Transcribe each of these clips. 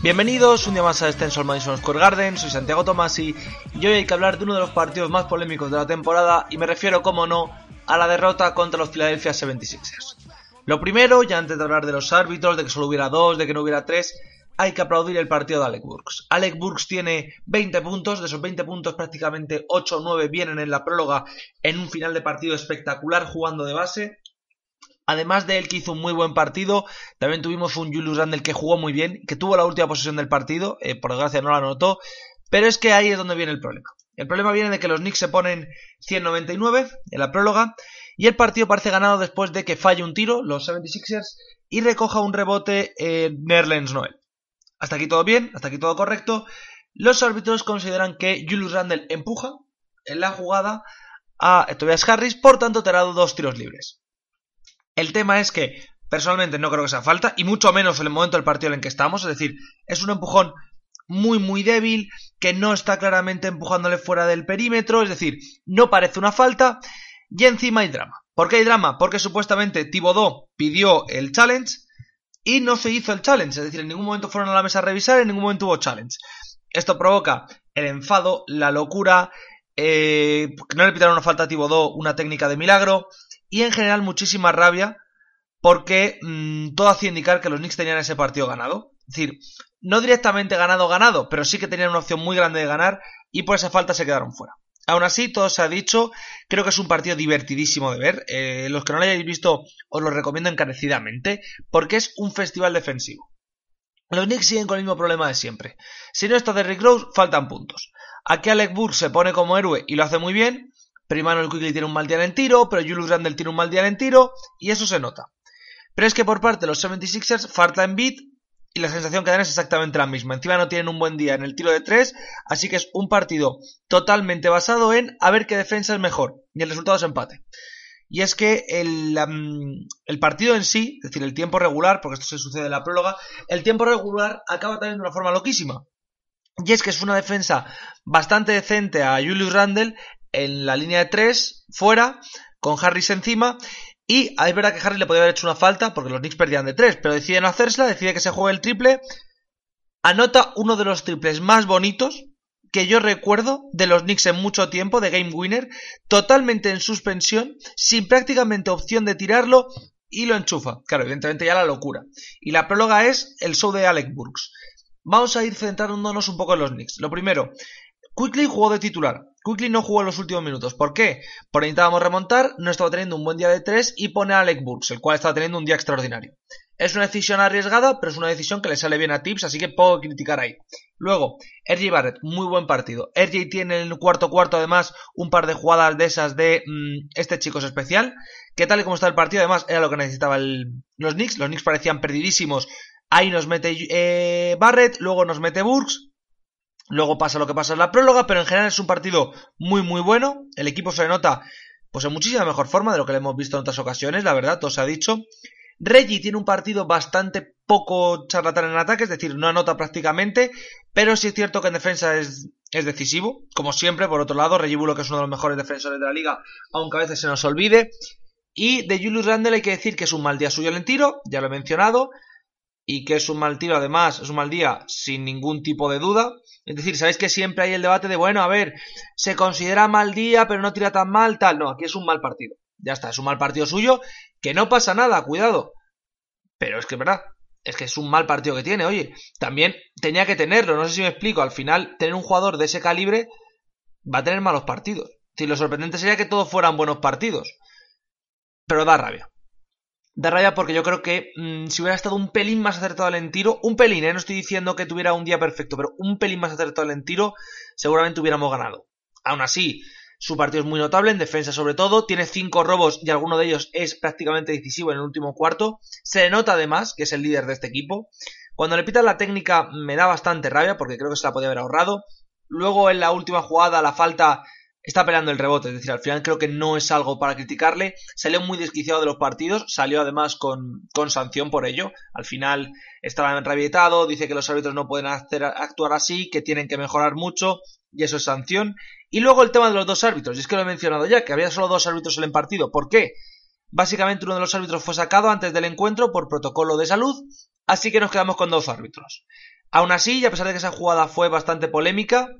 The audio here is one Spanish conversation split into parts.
Bienvenidos un día más a Extenso Madison Square Garden, soy Santiago Tomasi y hoy hay que hablar de uno de los partidos más polémicos de la temporada y me refiero, como no, a la derrota contra los Philadelphia 76ers. Lo primero, ya antes de hablar de los árbitros, de que solo hubiera dos, de que no hubiera tres, hay que aplaudir el partido de Alec Burks. Alec Burks tiene 20 puntos, de esos 20 puntos prácticamente 8 o 9 vienen en la próloga en un final de partido espectacular jugando de base. Además de él que hizo un muy buen partido, también tuvimos un Julius Randle que jugó muy bien, que tuvo la última posesión del partido, eh, por desgracia no la anotó, pero es que ahí es donde viene el problema. El problema viene de que los Knicks se ponen 199 en la próloga y el partido parece ganado después de que falle un tiro, los 76ers, y recoja un rebote eh, Nerlens Noel. Hasta aquí todo bien, hasta aquí todo correcto. Los árbitros consideran que Julius Randle empuja en la jugada a Tobias Harris, por tanto te ha dado dos tiros libres. El tema es que personalmente no creo que sea falta, y mucho menos en el momento del partido en el que estamos, es decir, es un empujón muy muy débil, que no está claramente empujándole fuera del perímetro, es decir, no parece una falta, y encima hay drama. ¿Por qué hay drama? Porque supuestamente Thibodeau pidió el challenge y no se hizo el challenge, es decir, en ningún momento fueron a la mesa a revisar, en ningún momento hubo challenge. Esto provoca el enfado, la locura, eh, no le pitaron una falta a Thibodeau, una técnica de milagro, y en general muchísima rabia porque mmm, todo hacía indicar que los Knicks tenían ese partido ganado. Es decir, no directamente ganado ganado, pero sí que tenían una opción muy grande de ganar y por esa falta se quedaron fuera. Aún así, todo se ha dicho, creo que es un partido divertidísimo de ver. Eh, los que no lo hayáis visto os lo recomiendo encarecidamente porque es un festival defensivo. Los Knicks siguen con el mismo problema de siempre. Si no está Derrick Rose, faltan puntos. Aquí Alec Burke se pone como héroe y lo hace muy bien. Primano el Quickly tiene un mal día en tiro, pero Julius Randle tiene un mal día en tiro y eso se nota. Pero es que por parte de los 76ers falta en beat y la sensación que dan es exactamente la misma. Encima no tienen un buen día en el tiro de 3, así que es un partido totalmente basado en a ver qué defensa es mejor. Y el resultado es empate. Y es que el, el, partido en sí, es decir, el tiempo regular, porque esto se sucede en la próloga, el tiempo regular acaba también de una forma loquísima. Y es que es una defensa bastante decente a Julius Randle en la línea de 3, fuera, con Harris encima, y es verdad que Harry le podía haber hecho una falta porque los Knicks perdían de 3, pero decide no hacérsela, decide que se juegue el triple. Anota uno de los triples más bonitos que yo recuerdo de los Knicks en mucho tiempo, de Game Winner, totalmente en suspensión, sin prácticamente opción de tirarlo y lo enchufa. Claro, evidentemente ya la locura. Y la próloga es el show de Alec Burks. Vamos a ir centrándonos un poco en los Knicks. Lo primero, Quickly jugó de titular. Quickly no jugó en los últimos minutos. ¿Por qué? Porque intentábamos remontar, no estaba teniendo un buen día de 3 y pone a Alec Burks, el cual estaba teniendo un día extraordinario. Es una decisión arriesgada, pero es una decisión que le sale bien a Tips, así que puedo criticar ahí. Luego, RJ Barrett, muy buen partido. RJ tiene en el cuarto cuarto además un par de jugadas de esas de mmm, este chico es especial, que tal y como está el partido además era lo que necesitaban los Knicks. Los Knicks parecían perdidísimos. Ahí nos mete eh, Barrett, luego nos mete Burks, Luego pasa lo que pasa en la próloga, pero en general es un partido muy muy bueno. El equipo se nota pues en muchísima mejor forma de lo que le hemos visto en otras ocasiones, la verdad, todo se ha dicho. Reggie tiene un partido bastante poco charlatán en ataque, es decir, no anota prácticamente, pero sí es cierto que en defensa es, decisivo, como siempre. Por otro lado, Reggie Bullock es uno de los mejores defensores de la liga, aunque a veces se nos olvide. Y de Julius Randle hay que decir que es un mal día suyo en el tiro, ya lo he mencionado, y que es un mal tiro, además, es un mal día sin ningún tipo de duda. Es decir, sabéis que siempre hay el debate de, bueno, a ver, se considera mal día, pero no tira tan mal, tal. No, aquí es un mal partido. Ya está, es un mal partido suyo, que no pasa nada, cuidado. Pero es que es verdad, es que es un mal partido que tiene, oye. También tenía que tenerlo, no sé si me explico. Al final, tener un jugador de ese calibre va a tener malos partidos. Si lo sorprendente sería que todos fueran buenos partidos. Pero da rabia da rabia porque yo creo que mmm, si hubiera estado un pelín más acertado en tiro, un pelín, ¿eh? no estoy diciendo que tuviera un día perfecto, pero un pelín más acertado en tiro, seguramente hubiéramos ganado. Aún así, su partido es muy notable, en defensa sobre todo, tiene cinco robos y alguno de ellos es prácticamente decisivo en el último cuarto. Se le nota además que es el líder de este equipo. Cuando le pitan la técnica me da bastante rabia porque creo que se la podía haber ahorrado. Luego en la última jugada la falta está peleando el rebote, es decir, al final creo que no es algo para criticarle, salió muy desquiciado de los partidos, salió además con, con sanción por ello, al final estaba enrabietado, dice que los árbitros no pueden hacer, actuar así, que tienen que mejorar mucho, y eso es sanción. Y luego el tema de los dos árbitros, y es que lo he mencionado ya, que había solo dos árbitros en el partido. ¿Por qué? Básicamente uno de los árbitros fue sacado antes del encuentro por protocolo de salud, así que nos quedamos con dos árbitros. Aún así, y a pesar de que esa jugada fue bastante polémica,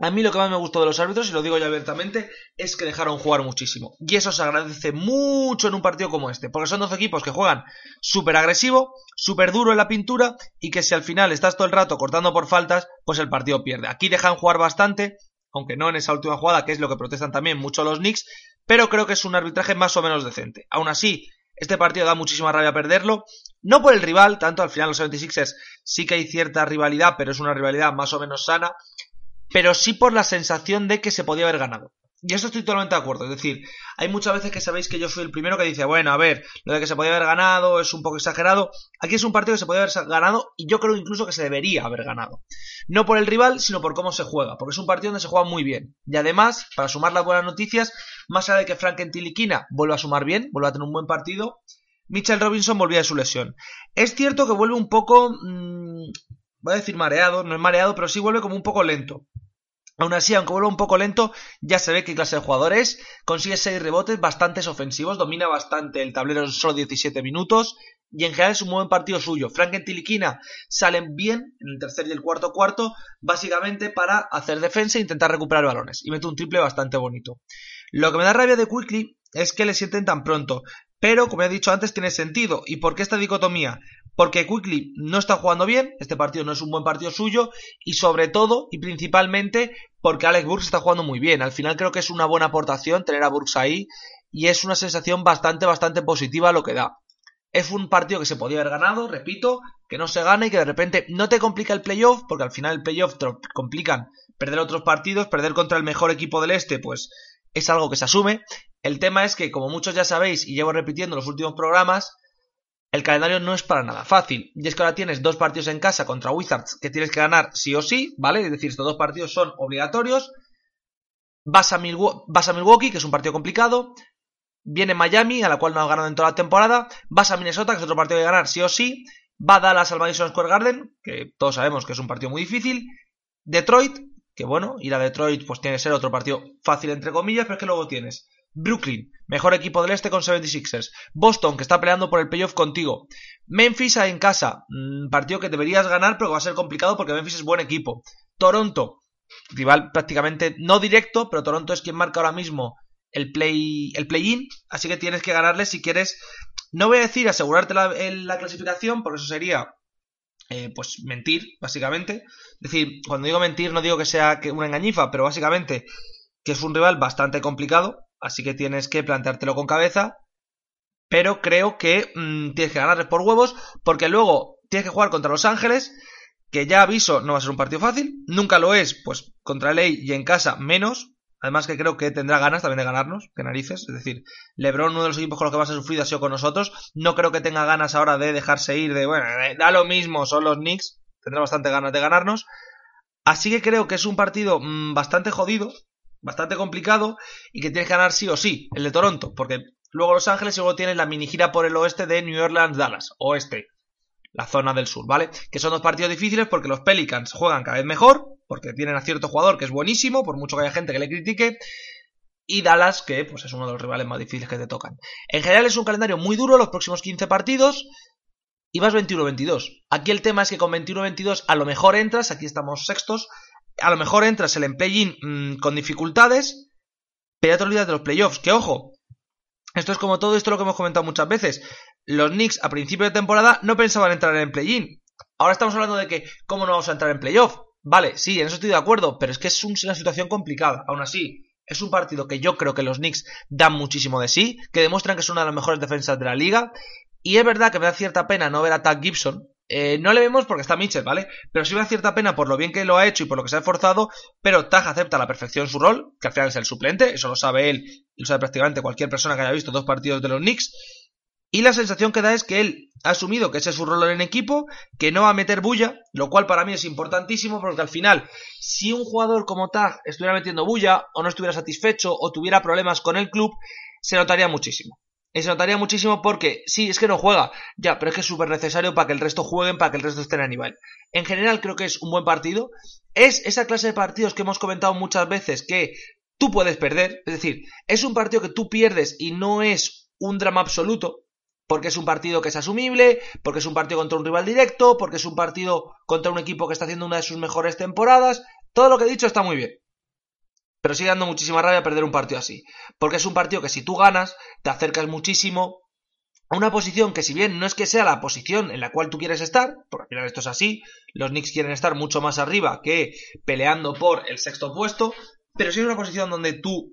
a mí lo que más me gustó de los árbitros, y lo digo ya abiertamente, es que dejaron jugar muchísimo. Y eso se agradece mucho en un partido como este, porque son dos equipos que juegan súper agresivo, súper duro en la pintura, y que si al final estás todo el rato cortando por faltas, pues el partido pierde. Aquí dejan jugar bastante, aunque no en esa última jugada, que es lo que protestan también mucho los Knicks, pero creo que es un arbitraje más o menos decente. Aún así, este partido da muchísima rabia perderlo, no por el rival, tanto al final los 76ers sí que hay cierta rivalidad, pero es una rivalidad más o menos sana, pero sí por la sensación de que se podía haber ganado. Y eso estoy totalmente de acuerdo. Es decir, hay muchas veces que sabéis que yo soy el primero que dice, bueno, a ver, lo de que se podía haber ganado es un poco exagerado. Aquí es un partido que se podía haber ganado y yo creo incluso que se debería haber ganado. No por el rival, sino por cómo se juega, porque es un partido donde se juega muy bien. Y además, para sumar las buenas noticias, más allá de que Frank Tiliquina vuelva a sumar bien, vuelva a tener un buen partido, Mitchell Robinson volvía de su lesión. Es cierto que vuelve un poco, mmm, voy a decir mareado, no es mareado, pero sí vuelve como un poco lento. Aún así, aunque vuelva un poco lento, ya se ve qué clase de jugador es. Consigue 6 rebotes bastante ofensivos, domina bastante el tablero en solo 17 minutos. Y en general es un buen partido suyo. Frank y Tiliquina salen bien en el tercer y el cuarto cuarto, básicamente para hacer defensa e intentar recuperar balones. Y mete un triple bastante bonito. Lo que me da rabia de Quickly es que le sienten tan pronto. Pero, como he dicho antes, tiene sentido. ¿Y por qué esta dicotomía? Porque Quickly no está jugando bien, este partido no es un buen partido suyo, y sobre todo y principalmente porque Alex Burks está jugando muy bien. Al final creo que es una buena aportación tener a Burks ahí, y es una sensación bastante, bastante positiva lo que da. Es un partido que se podía haber ganado, repito, que no se gana y que de repente no te complica el playoff, porque al final el playoff te complican perder otros partidos, perder contra el mejor equipo del este, pues es algo que se asume. El tema es que, como muchos ya sabéis y llevo repitiendo en los últimos programas, el calendario no es para nada fácil. Y es que ahora tienes dos partidos en casa contra Wizards que tienes que ganar sí o sí, ¿vale? Es decir, estos dos partidos son obligatorios. Vas a, Milwaukee, que es un partido complicado. Viene Miami, a la cual no has ganado en toda la temporada. Vas a Minnesota, que es otro partido que ganar sí o sí. Va a Dallas al Madison Square Garden, que todos sabemos que es un partido muy difícil. Detroit, que bueno, ir a Detroit pues tiene que ser otro partido fácil entre comillas, pero es que luego tienes Brooklyn, mejor equipo del este con 76ers. Boston, que está peleando por el playoff contigo. Memphis en casa, mm, partido que deberías ganar, pero que va a ser complicado porque Memphis es buen equipo. Toronto, rival prácticamente no directo, pero Toronto es quien marca ahora mismo el play el play-in, así que tienes que ganarle si quieres. No voy a decir asegurarte la, la clasificación, porque eso sería eh, pues mentir, básicamente. Es decir, cuando digo mentir no digo que sea una engañifa, pero básicamente que es un rival bastante complicado, así que tienes que planteártelo con cabeza. Pero creo que mmm, tienes que ganarles por huevos, porque luego tienes que jugar contra Los Ángeles, que ya aviso, no va a ser un partido fácil. Nunca lo es, pues contra Ley y en casa menos. Además que creo que tendrá ganas también de ganarnos, que narices. Es decir, Lebron, uno de los equipos con los que más ha sufrido, ha sido con nosotros. No creo que tenga ganas ahora de dejarse ir, de, bueno, da lo mismo, son los Knicks. Tendrá bastante ganas de ganarnos. Así que creo que es un partido mmm, bastante jodido, bastante complicado y que tienes que ganar sí o sí, el de Toronto, porque luego Los Ángeles y luego tienes la mini gira por el oeste de New Orleans, Dallas, oeste, la zona del sur, ¿vale? Que son dos partidos difíciles porque los Pelicans juegan cada vez mejor, porque tienen a cierto jugador que es buenísimo, por mucho que haya gente que le critique, y Dallas, que pues es uno de los rivales más difíciles que te tocan. En general es un calendario muy duro, los próximos 15 partidos, y vas 21-22. Aquí el tema es que con 21-22 a lo mejor entras, aquí estamos sextos, a lo mejor entras el en play-in mmm, con dificultades, pero ya te olvidas de los playoffs. Que ojo, esto es como todo esto lo que hemos comentado muchas veces. Los Knicks a principio de temporada no pensaban entrar en play-in. Ahora estamos hablando de que, ¿cómo no vamos a entrar en playoff? Vale, sí, en eso estoy de acuerdo, pero es que es una situación complicada. Aún así, es un partido que yo creo que los Knicks dan muchísimo de sí, que demuestran que es una de las mejores defensas de la liga. Y es verdad que me da cierta pena no ver a Tag Gibson, eh, no le vemos porque está Mitchell, ¿vale? Pero sí da cierta pena por lo bien que lo ha hecho y por lo que se ha esforzado, pero Taj acepta a la perfección su rol, que al final es el suplente, eso lo sabe él y lo sabe prácticamente cualquier persona que haya visto dos partidos de los Knicks. Y la sensación que da es que él ha asumido que ese es su rol en equipo, que no va a meter bulla, lo cual para mí es importantísimo porque al final, si un jugador como Taj estuviera metiendo bulla o no estuviera satisfecho o tuviera problemas con el club, se notaría muchísimo. Y se notaría muchísimo porque, sí, es que no juega, ya, pero es que es súper necesario para que el resto jueguen, para que el resto estén a nivel. En general creo que es un buen partido. Es esa clase de partidos que hemos comentado muchas veces que tú puedes perder. Es decir, es un partido que tú pierdes y no es un drama absoluto. Porque es un partido que es asumible, porque es un partido contra un rival directo, porque es un partido contra un equipo que está haciendo una de sus mejores temporadas. Todo lo que he dicho está muy bien. Pero sigue dando muchísima rabia perder un partido así. Porque es un partido que si tú ganas, te acercas muchísimo a una posición que si bien no es que sea la posición en la cual tú quieres estar, porque al final esto es así, los Knicks quieren estar mucho más arriba que peleando por el sexto puesto, pero sí es una posición donde tú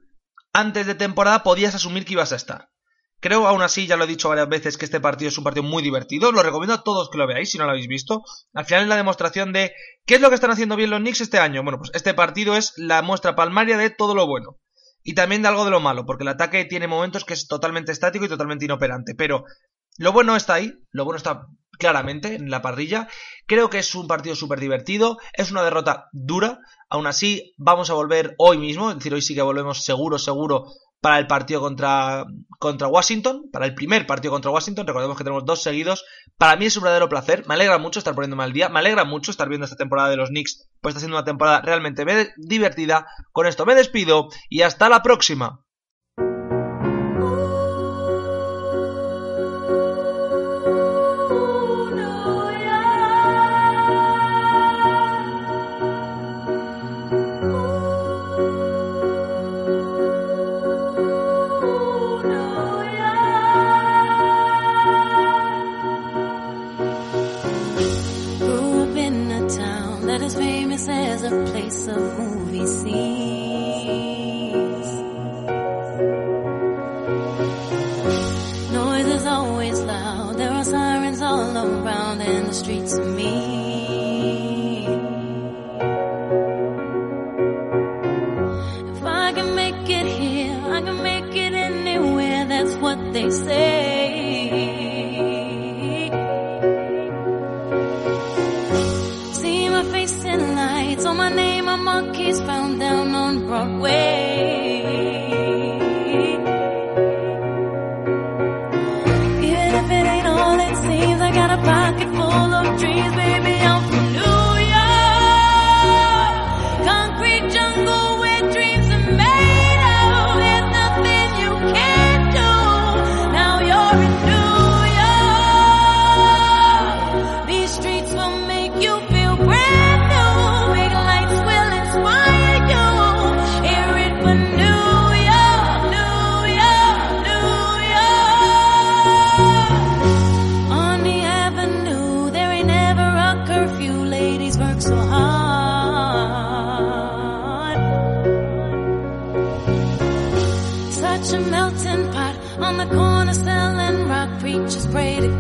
antes de temporada podías asumir que ibas a estar. Creo aún así, ya lo he dicho varias veces, que este partido es un partido muy divertido. Lo recomiendo a todos que lo veáis si no lo habéis visto. Al final es la demostración de qué es lo que están haciendo bien los Knicks este año. Bueno, pues este partido es la muestra palmaria de todo lo bueno. Y también de algo de lo malo, porque el ataque tiene momentos que es totalmente estático y totalmente inoperante. Pero lo bueno está ahí, lo bueno está claramente en la parrilla. Creo que es un partido súper divertido, es una derrota dura. Aún así, vamos a volver hoy mismo, es decir, hoy sí que volvemos seguro, seguro para el partido contra, contra Washington, para el primer partido contra Washington, recordemos que tenemos dos seguidos, para mí es un verdadero placer, me alegra mucho estar poniéndome al día, me alegra mucho estar viendo esta temporada de los Knicks, pues está siendo una temporada realmente divertida, con esto me despido y hasta la próxima. say Just pray to